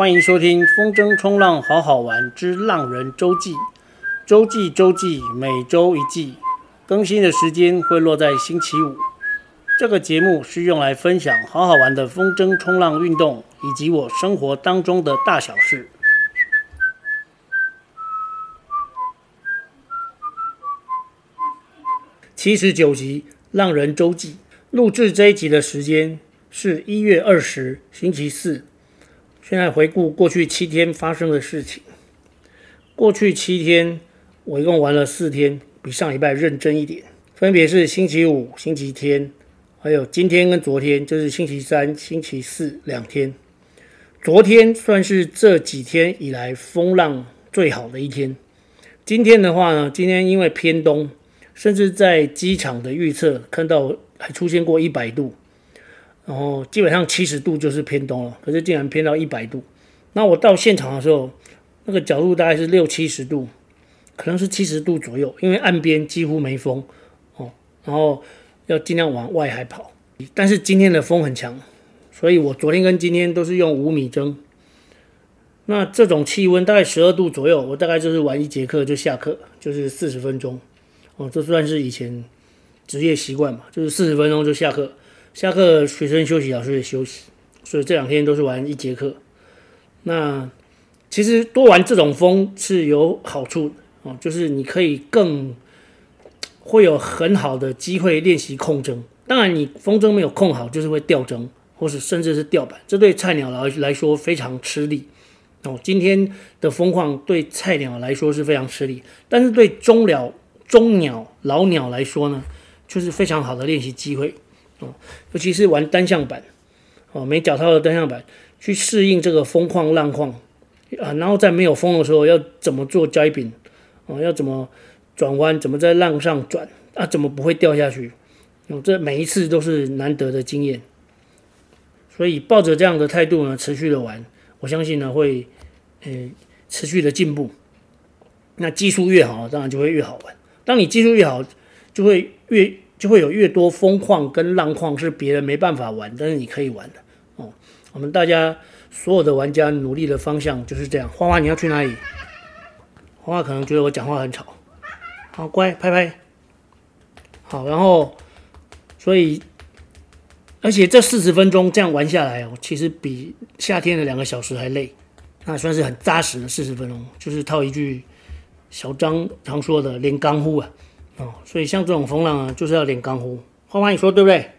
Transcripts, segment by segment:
欢迎收听《风筝冲浪好好玩之浪人周记》，周记周记，每周一记，更新的时间会落在星期五。这个节目是用来分享好好玩的风筝冲浪运动，以及我生活当中的大小事。七十九集《浪人周记》，录制这一集的时间是一月二十，星期四。现在回顾过去七天发生的事情。过去七天，我一共玩了四天，比上礼拜认真一点。分别是星期五、星期天，还有今天跟昨天，就是星期三、星期四两天。昨天算是这几天以来风浪最好的一天。今天的话呢，今天因为偏东，甚至在机场的预测看到还出现过一百度。然后基本上七十度就是偏东了，可是竟然偏到一百度。那我到现场的时候，那个角度大概是六七十度，可能是七十度左右，因为岸边几乎没风哦。然后要尽量往外海跑，但是今天的风很强，所以我昨天跟今天都是用五米筝。那这种气温大概十二度左右，我大概就是玩一节课就下课，就是四十分钟哦。这算是以前职业习惯嘛，就是四十分钟就下课。下课，学生休息，老师也休息，所以这两天都是玩一节课。那其实多玩这种风是有好处的哦，就是你可以更会有很好的机会练习控筝。当然，你风筝没有控好，就是会掉筝，或是甚至是掉板，这对菜鸟来来说非常吃力哦。今天的风况对菜鸟来说是非常吃力，但是对中鸟、中鸟、老鸟来说呢，就是非常好的练习机会。哦，尤其是玩单向板，哦，没脚套的单向板，去适应这个风况浪况啊，然后在没有风的时候要怎么做 jibing，哦，要怎么转弯，怎么在浪上转啊，怎么不会掉下去？哦，这每一次都是难得的经验，所以抱着这样的态度呢，持续的玩，我相信呢会，呃，持续的进步。那技术越好，当然就会越好玩。当你技术越好，就会越。就会有越多风况跟浪况是别人没办法玩，但是你可以玩的哦。我们大家所有的玩家努力的方向就是这样。花花，你要去哪里？花花可能觉得我讲话很吵，好乖，拍拍。好，然后所以，而且这四十分钟这样玩下来哦，其实比夏天的两个小时还累，那算是很扎实的四十分钟。就是套一句小张常说的“练功夫”啊。哦，所以像这种风浪啊，就是要练功夫。花花，你说对不对？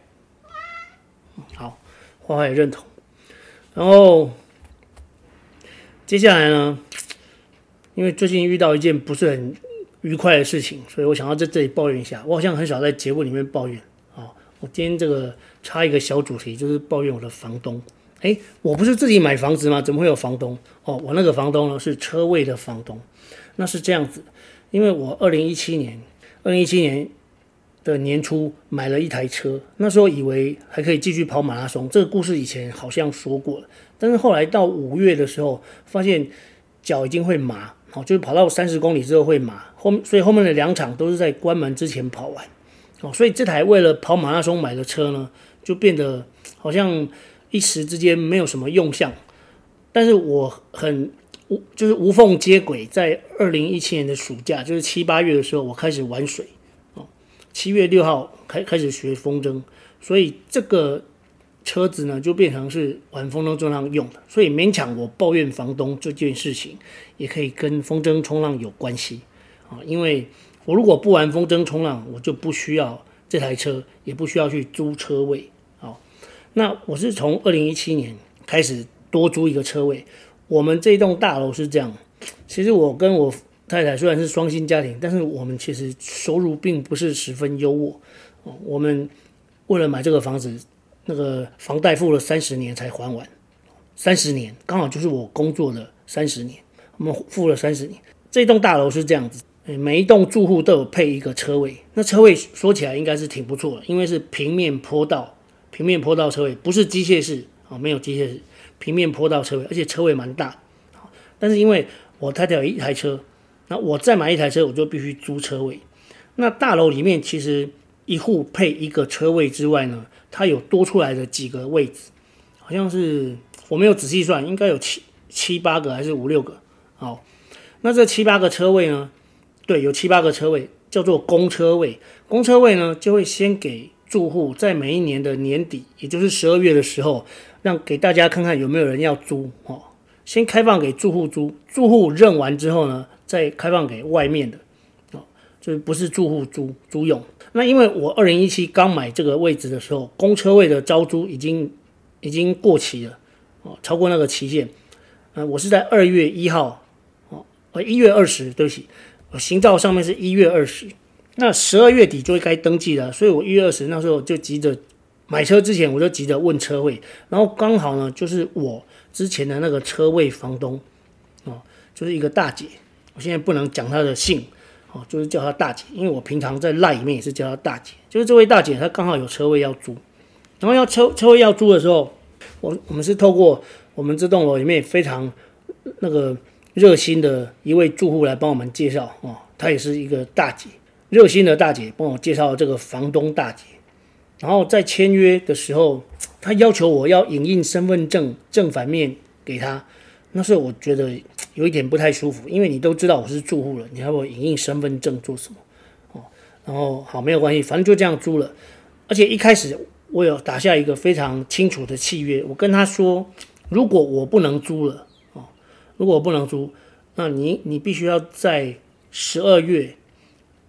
好，花花也认同。然后接下来呢，因为最近遇到一件不是很愉快的事情，所以我想要在这里抱怨一下。我好像很少在节目里面抱怨啊。我今天这个插一个小主题，就是抱怨我的房东。哎，我不是自己买房子吗？怎么会有房东？哦，我那个房东呢是车位的房东。那是这样子，因为我二零一七年。二零一七年的年初买了一台车，那时候以为还可以继续跑马拉松。这个故事以前好像说过了，但是后来到五月的时候，发现脚已经会麻，哦，就是跑到三十公里之后会麻。后所以后面的两场都是在关门之前跑完，哦，所以这台为了跑马拉松买的车呢，就变得好像一时之间没有什么用相。但是我很。就是无缝接轨，在二零一七年的暑假，就是七八月的时候，我开始玩水哦。七月六号开开始学风筝，所以这个车子呢就变成是玩风筝冲浪用的。所以勉强我抱怨房东这件事情，也可以跟风筝冲浪有关系啊。因为我如果不玩风筝冲浪，我就不需要这台车，也不需要去租车位啊。那我是从二零一七年开始多租一个车位。我们这栋大楼是这样，其实我跟我太太虽然是双薪家庭，但是我们其实收入并不是十分优渥。我们为了买这个房子，那个房贷付了三十年才还完，三十年刚好就是我工作的三十年，我们付了三十年。这栋大楼是这样子，每一栋住户都有配一个车位，那车位说起来应该是挺不错的，因为是平面坡道，平面坡道车位不是机械式啊，没有机械式。平面坡道车位，而且车位蛮大，但是因为我太太有一台车，那我再买一台车，我就必须租车位。那大楼里面其实一户配一个车位之外呢，它有多出来的几个位置，好像是我没有仔细算，应该有七七八个还是五六个？好，那这七八个车位呢？对，有七八个车位叫做公车位。公车位呢，就会先给住户在每一年的年底，也就是十二月的时候，让给大家看看有没有人要租哦。先开放给住户租，住户认完之后呢，再开放给外面的哦，就是不是住户租租用。那因为我二零一七刚买这个位置的时候，公车位的招租已经已经过期了哦，超过那个期限。嗯，我是在二月一号哦，呃一月二十，对不起，我行照上面是一月二十，那十二月底就该登记了，所以我一月二十那时候就急着买车之前我就急着问车位，然后刚好呢就是我之前的那个车位房东哦，就是一个大姐，我现在不能讲她的姓。哦，就是叫她大姐，因为我平常在赖里面也是叫她大姐。就是这位大姐，她刚好有车位要租，然后要车车位要租的时候，我我们是透过我们这栋楼里面非常那个热心的一位住户来帮我们介绍哦，她也是一个大姐，热心的大姐帮我介绍这个房东大姐。然后在签约的时候，他要求我要影印身份证正反面给他，那时候我觉得。有一点不太舒服，因为你都知道我是住户了，你还要我影印身份证做什么？哦，然后好，没有关系，反正就这样租了。而且一开始我有打下一个非常清楚的契约，我跟他说，如果我不能租了，哦，如果我不能租，那你你必须要在十二月，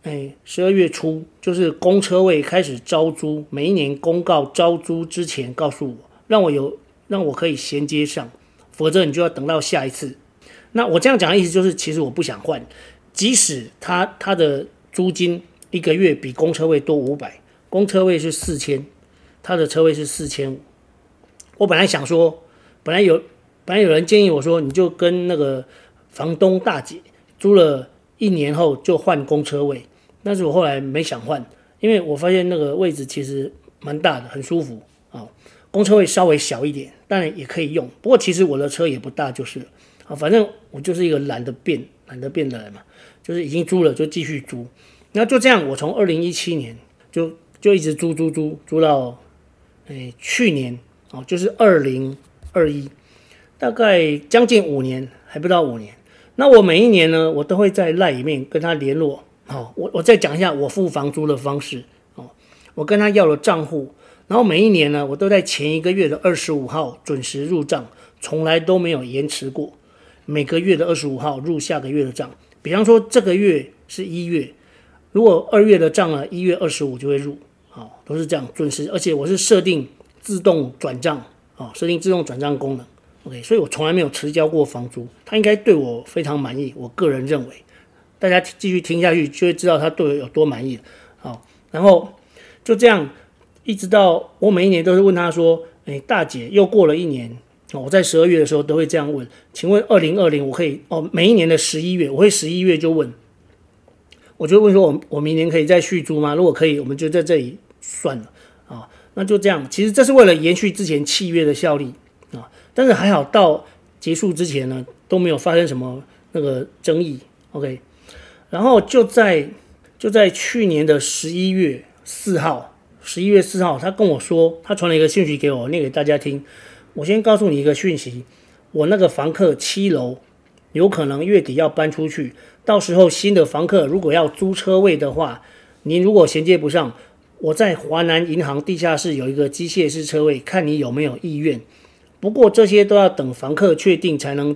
哎，十二月初，就是公车位开始招租，每一年公告招租之前告诉我，让我有让我可以衔接上，否则你就要等到下一次。那我这样讲的意思就是，其实我不想换，即使他他的租金一个月比公车位多五百，公车位是四千，他的车位是四千五。我本来想说，本来有本来有人建议我说，你就跟那个房东大姐租了一年后就换公车位，但是我后来没想换，因为我发现那个位置其实蛮大的，很舒服啊。公车位稍微小一点，当然也可以用，不过其实我的车也不大，就是了。啊，反正我就是一个懒得变、懒得变的人嘛，就是已经租了就继续租，那就这样，我从二零一七年就就一直租租租租到，哎，去年哦，就是二零二一，大概将近五年，还不到五年。那我每一年呢，我都会在赖里面跟他联络。好，我我再讲一下我付房租的方式。哦，我跟他要了账户，然后每一年呢，我都在前一个月的二十五号准时入账，从来都没有延迟过。每个月的二十五号入下个月的账，比方说这个月是一月，如果二月的账呢，一月二十五就会入，好，都是这样准时，而且我是设定自动转账，啊，设定自动转账功能，OK，所以我从来没有迟交过房租，他应该对我非常满意，我个人认为，大家继续听下去就会知道他对我有多满意，好，然后就这样一直到我每一年都是问他说，哎，大姐又过了一年。我在十二月的时候都会这样问，请问二零二零我可以哦，每一年的十一月我会十一月就问，我就问说我我明年可以再续租吗？如果可以，我们就在这里算了啊，那就这样。其实这是为了延续之前契约的效力啊，但是还好到结束之前呢都没有发生什么那个争议。OK，然后就在就在去年的十一月四号，十一月四号他跟我说，他传了一个信息给我，念给大家听。我先告诉你一个讯息，我那个房客七楼有可能月底要搬出去，到时候新的房客如果要租车位的话，您如果衔接不上，我在华南银行地下室有一个机械式车位，看你有没有意愿。不过这些都要等房客确定才能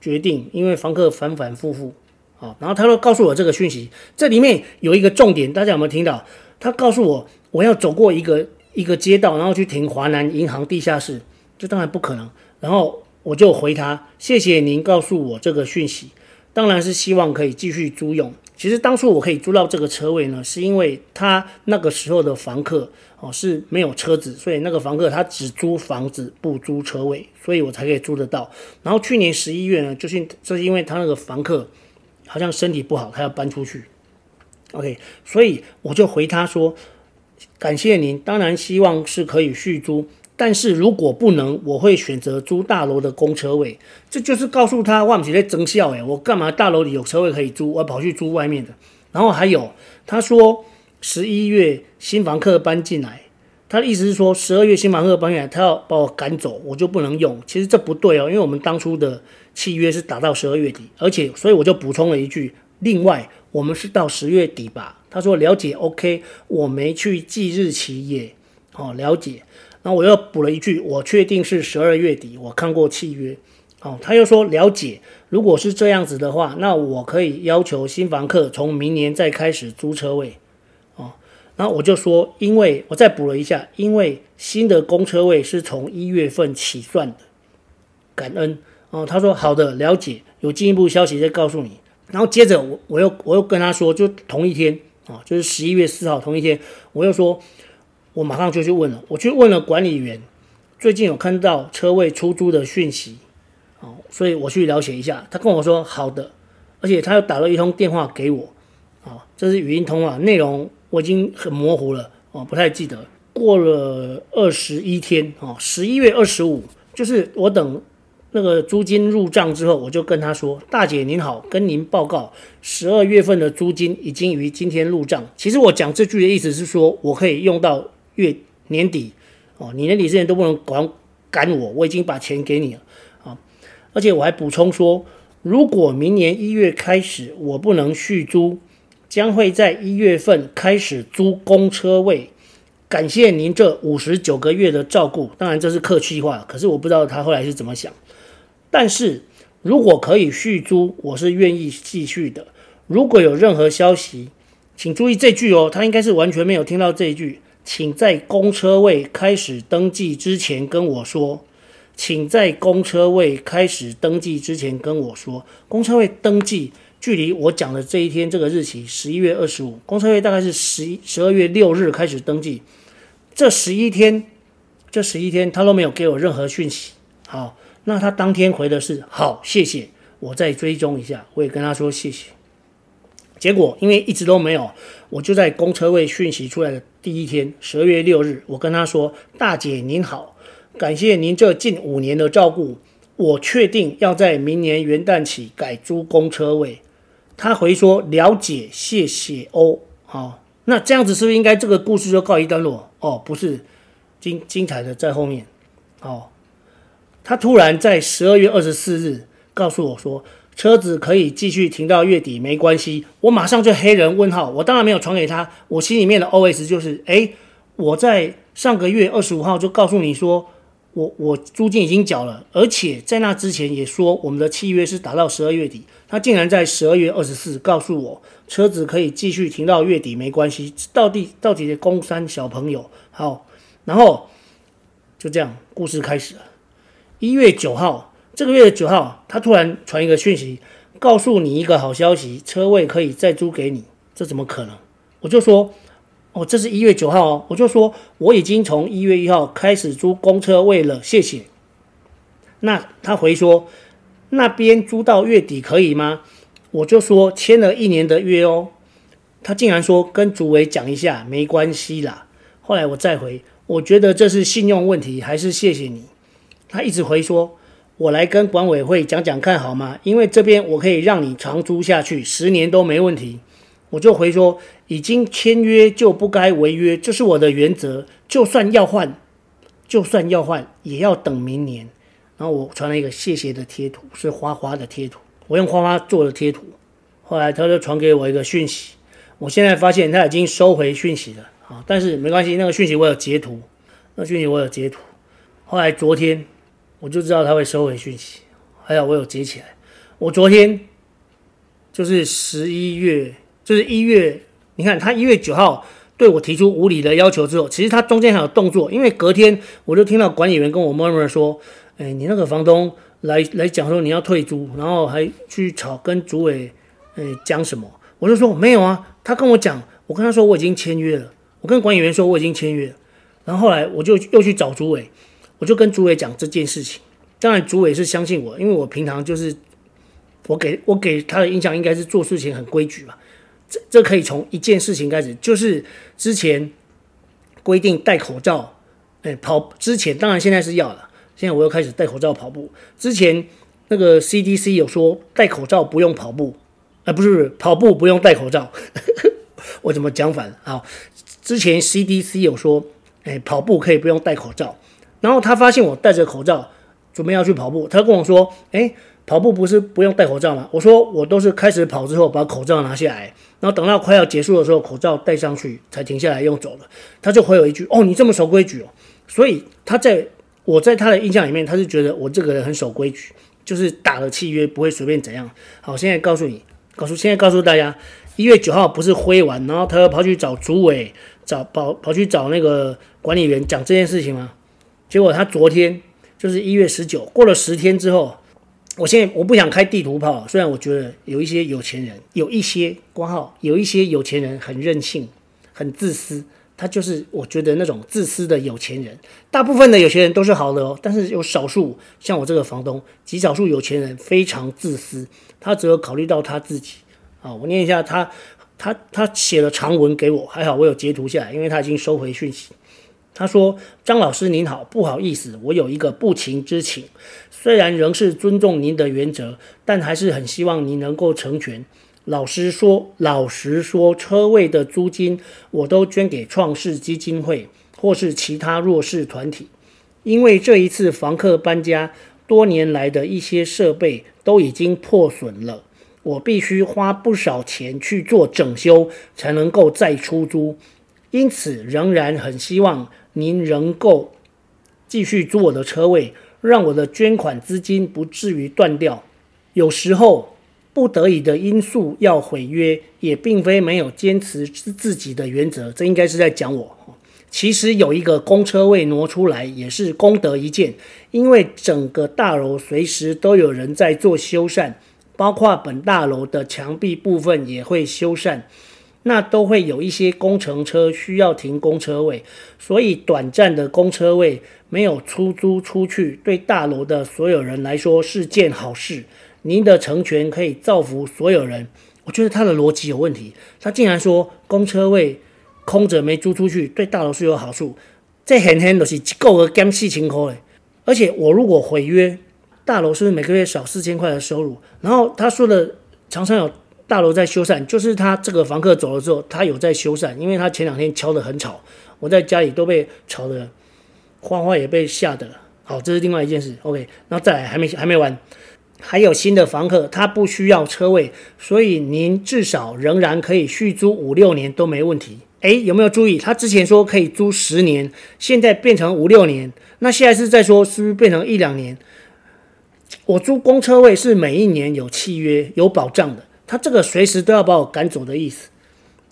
决定，因为房客反反复复。好，然后他说告诉我这个讯息，这里面有一个重点，大家有没有听到？他告诉我我要走过一个一个街道，然后去停华南银行地下室。这当然不可能，然后我就回他，谢谢您告诉我这个讯息，当然是希望可以继续租用。其实当初我可以租到这个车位呢，是因为他那个时候的房客哦是没有车子，所以那个房客他只租房子不租车位，所以我才可以租得到。然后去年十一月呢，就是这是因为他那个房客好像身体不好，他要搬出去，OK，所以我就回他说，感谢您，当然希望是可以续租。但是如果不能，我会选择租大楼的公车位。这就是告诉他，我不是在增效诶，我干嘛大楼里有车位可以租，我跑去租外面的。然后还有，他说十一月新房客搬进来，他的意思是说，十二月新房客搬进来，他要把我赶走，我就不能用。其实这不对哦，因为我们当初的契约是打到十二月底，而且所以我就补充了一句，另外我们是到十月底吧。他说了解，OK，我没去记日期也，哦，了解。然后我又补了一句，我确定是十二月底，我看过契约。哦，他又说了解，如果是这样子的话，那我可以要求新房客从明年再开始租车位。然后我就说，因为我再补了一下，因为新的公车位是从一月份起算的。感恩。哦，他说好的，了解，有进一步消息再告诉你。然后接着我我又我又跟他说，就同一天啊，哦，就是十一月四号同一天，我又说，我马上就去问了，我去问了管理员，最近有看到车位出租的讯息。哦所以我去了解一下，他跟我说好的，而且他又打了一通电话给我，啊，这是语音通话，内容我已经很模糊了，哦，不太记得。过了二十一天，哦，十一月二十五，就是我等那个租金入账之后，我就跟他说：“大姐您好，跟您报告，十二月份的租金已经于今天入账。”其实我讲这句的意思是说，我可以用到月年底，哦，你年底之前都不能赶赶我，我已经把钱给你了啊。而且我还补充说，如果明年一月开始我不能续租，将会在一月份开始租公车位。感谢您这五十九个月的照顾，当然这是客气话，可是我不知道他后来是怎么想。但是如果可以续租，我是愿意继续的。如果有任何消息，请注意这句哦，他应该是完全没有听到这一句，请在公车位开始登记之前跟我说。请在公车位开始登记之前跟我说，公车位登记距离我讲的这一天这个日期十一月二十五，公车位大概是十一十二月六日开始登记，这十一天，这十一天他都没有给我任何讯息。好，那他当天回的是好，谢谢，我再追踪一下，我也跟他说谢谢。结果因为一直都没有，我就在公车位讯息出来的第一天，十二月六日，我跟他说，大姐您好。感谢您这近五年的照顾，我确定要在明年元旦起改租公车位。他回说了解，谢谢哦。好，那这样子是不是应该这个故事就告一段落？哦，不是，精精彩的在后面。哦，他突然在十二月二十四日告诉我说，车子可以继续停到月底，没关系。我马上就黑人问号，我当然没有传给他。我心里面的 OS 就是，诶，我在上个月二十五号就告诉你说。我我租金已经缴了，而且在那之前也说我们的契约是打到十二月底，他竟然在十二月二十四告诉我车子可以继续停到月底没关系，到底到底的工三小朋友好，然后就这样故事开始了。一月九号这个月的九号，他突然传一个讯息，告诉你一个好消息，车位可以再租给你，这怎么可能？我就说。哦，这是一月九号哦，我就说我已经从一月一号开始租公车位了，谢谢。那他回说那边租到月底可以吗？我就说签了一年的约哦。他竟然说跟主委讲一下，没关系啦。后来我再回，我觉得这是信用问题，还是谢谢你。他一直回说，我来跟管委会讲讲看好吗？因为这边我可以让你长租下去，十年都没问题。我就回说，已经签约就不该违约，这是我的原则。就算要换，就算要换，也要等明年。然后我传了一个谢谢的贴图，是花花的贴图，我用花花做的贴图。后来他就传给我一个讯息，我现在发现他已经收回讯息了啊，但是没关系，那个讯息我有截图，那讯息我有截图。后来昨天我就知道他会收回讯息，还好我有截起来。我昨天就是十一月。就是一月，你看他一月九号对我提出无理的要求之后，其实他中间还有动作，因为隔天我就听到管理员跟我 murmur 说：“哎，你那个房东来来讲说你要退租，然后还去吵跟主委，哎讲什么？”我就说没有啊，他跟我讲，我跟他说我已经签约了，我跟管理员说我已经签约了，然后后来我就又去找主委，我就跟主委讲这件事情，当然主委是相信我，因为我平常就是我给我给他的印象应该是做事情很规矩嘛。这这可以从一件事情开始，就是之前规定戴口罩，哎，跑之前当然现在是要了，现在我又开始戴口罩跑步。之前那个 CDC 有说戴口罩不用跑步，啊，不是不是跑步不用戴口罩，我怎么讲反了？好，之前 CDC 有说哎，跑步可以不用戴口罩。然后他发现我戴着口罩，准备要去跑步，他跟我说：“哎，跑步不是不用戴口罩吗？”我说：“我都是开始跑之后把口罩拿下来，然后等到快要结束的时候，口罩戴上去才停下来用走了。”他就回我一句：“哦，你这么守规矩哦。”所以他在我在他的印象里面，他是觉得我这个人很守规矩，就是打了契约不会随便怎样。好，现在告诉你，告诉现在告诉大家，一月九号不是挥完，然后他又跑去找主委，找跑跑去找那个管理员讲这件事情吗？结果他昨天就是一月十九，过了十天之后，我现在我不想开地图炮，虽然我觉得有一些有钱人，有一些括号，有一些有钱人很任性，很自私，他就是我觉得那种自私的有钱人。大部分的有钱人都是好的哦，但是有少数像我这个房东，极少数有钱人非常自私，他只有考虑到他自己。啊，我念一下他他他写了长文给我，还好我有截图下来，因为他已经收回讯息。他说：“张老师您好，不好意思，我有一个不情之请。虽然仍是尊重您的原则，但还是很希望您能够成全。老实说，老实说，车位的租金我都捐给创世基金会或是其他弱势团体。因为这一次房客搬家，多年来的一些设备都已经破损了，我必须花不少钱去做整修，才能够再出租。因此，仍然很希望。”您能够继续租我的车位，让我的捐款资金不至于断掉。有时候不得已的因素要毁约，也并非没有坚持自己的原则。这应该是在讲我。其实有一个公车位挪出来也是功德一件，因为整个大楼随时都有人在做修缮，包括本大楼的墙壁部分也会修缮。那都会有一些工程车需要停公车位，所以短暂的公车位没有出租出去，对大楼的所有人来说是件好事。您的成全可以造福所有人。我觉得他的逻辑有问题，他竟然说公车位空着没租出去，对大楼是有好处。这很很都是够个减四千块的，而且我如果毁约，大楼是不是每个月少四千块的收入？然后他说的常常有。大楼在修缮，就是他这个房客走了之后，他有在修缮，因为他前两天敲得很吵，我在家里都被吵得，花花也被吓得。好，这是另外一件事。OK，然后再来还没还没完，还有新的房客，他不需要车位，所以您至少仍然可以续租五六年都没问题。诶，有没有注意？他之前说可以租十年，现在变成五六年，那现在是在说是不是变成一两年？我租公车位是每一年有契约有保障的。他这个随时都要把我赶走的意思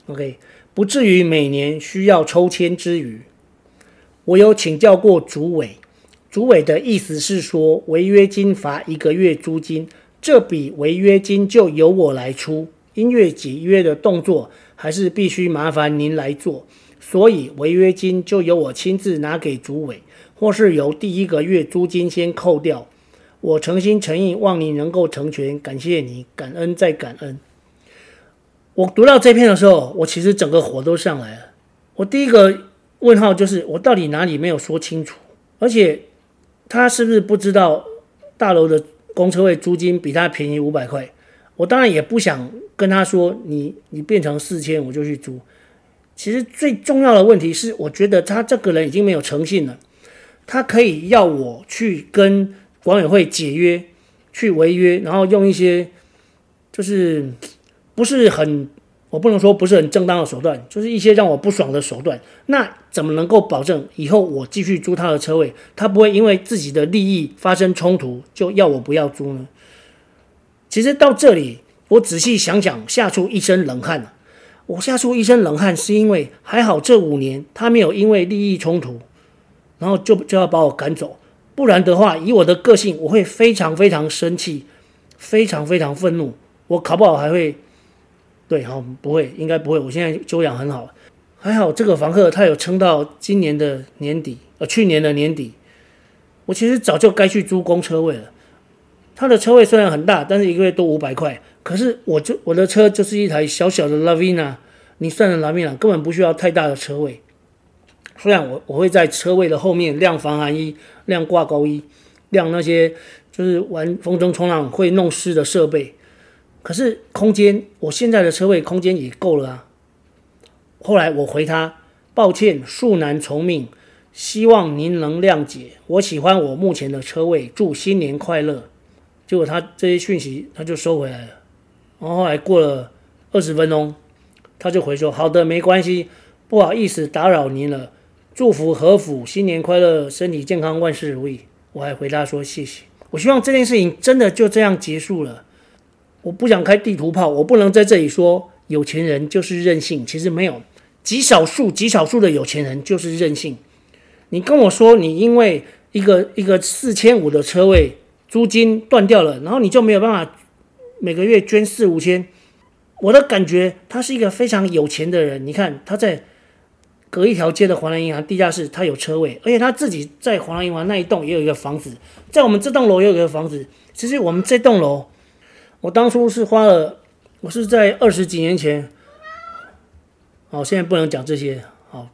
，OK，不至于每年需要抽签之余。我有请教过主委，主委的意思是说，违约金罚一个月租金，这笔违约金就由我来出，音乐解约的动作还是必须麻烦您来做，所以违约金就由我亲自拿给主委，或是由第一个月租金先扣掉。我诚心诚意望你能够成全，感谢你，感恩再感恩。我读到这篇的时候，我其实整个火都上来了。我第一个问号就是，我到底哪里没有说清楚？而且他是不是不知道大楼的公车位租金比他便宜五百块？我当然也不想跟他说，你你变成四千我就去租。其实最重要的问题是，我觉得他这个人已经没有诚信了。他可以要我去跟。管委会解约，去违约，然后用一些就是不是很，我不能说不是很正当的手段，就是一些让我不爽的手段。那怎么能够保证以后我继续租他的车位，他不会因为自己的利益发生冲突就要我不要租呢？其实到这里，我仔细想想，吓出一身冷汗了。我吓出一身冷汗，是因为还好这五年他没有因为利益冲突，然后就就要把我赶走。不然的话，以我的个性，我会非常非常生气，非常非常愤怒。我考不好还会，对，好，不会，应该不会。我现在修养很好，还好这个房客他有撑到今年的年底，呃，去年的年底。我其实早就该去租公车位了。他的车位虽然很大，但是一个月都五百块。可是我就我的车就是一台小小的 Lavina，你算了 Lavina，根本不需要太大的车位。虽然我我会在车位的后面晾防寒衣、晾挂钩衣、晾那些就是玩风筝冲浪会弄湿的设备，可是空间我现在的车位空间也够了啊。后来我回他，抱歉，恕难从命，希望您能谅解，我喜欢我目前的车位，祝新年快乐。结果他这些讯息他就收回来了，然后后来过了二十分钟，他就回说：“好的，没关系，不好意思打扰您了，祝福何府新年快乐，身体健康，万事如意。”我还回答说：“谢谢。”我希望这件事情真的就这样结束了。我不想开地图炮，我不能在这里说有钱人就是任性，其实没有，极少数极少数的有钱人就是任性。你跟我说，你因为一个一个四千五的车位租金断掉了，然后你就没有办法每个月捐四五千。我的感觉，他是一个非常有钱的人。你看他在隔一条街的华南银行地下室，他有车位，而且他自己在华南银行那一栋也有一个房子，在我们这栋楼也有一个房子。其实我们这栋楼，我当初是花了，我是在二十几年前。好，现在不能讲这些。好，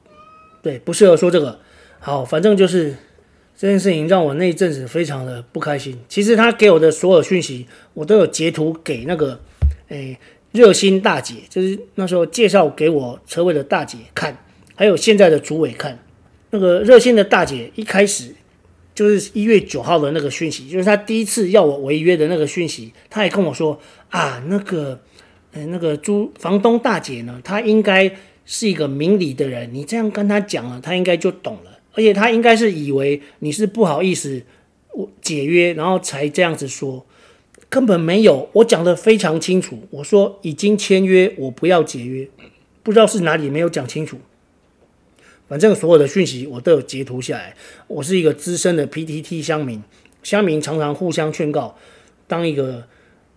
对，不适合说这个。好，反正就是这件事情让我那一阵子非常的不开心。其实他给我的所有讯息，我都有截图给那个，诶，热心大姐，就是那时候介绍给我车位的大姐看，还有现在的主委看。那个热心的大姐一开始就是一月九号的那个讯息，就是她第一次要我违约的那个讯息，她也跟我说啊，那个，呃，那个租房东大姐呢，她应该是一个明理的人，你这样跟她讲了，她应该就懂了。而且她应该是以为你是不好意思我解约，然后才这样子说，根本没有。我讲得非常清楚，我说已经签约，我不要解约。不知道是哪里没有讲清楚，反正所有的讯息我都有截图下来。我是一个资深的 PTT 乡民，乡民常常互相劝告，当一个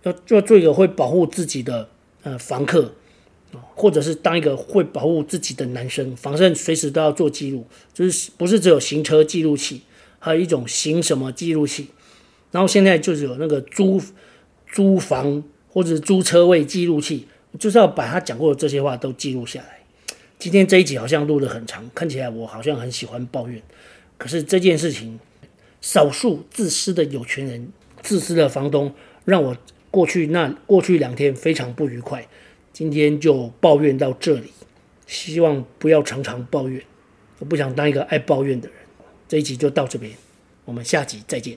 要要做一个会保护自己的呃房客。或者是当一个会保护自己的男生，反正随时都要做记录，就是不是只有行车记录器，还有一种行什么记录器。然后现在就是有那个租租房或者租车位记录器，就是要把他讲过的这些话都记录下来。今天这一集好像录得很长，看起来我好像很喜欢抱怨，可是这件事情，少数自私的有钱人、自私的房东，让我过去那过去两天非常不愉快。今天就抱怨到这里，希望不要常常抱怨。我不想当一个爱抱怨的人。这一集就到这边，我们下集再见。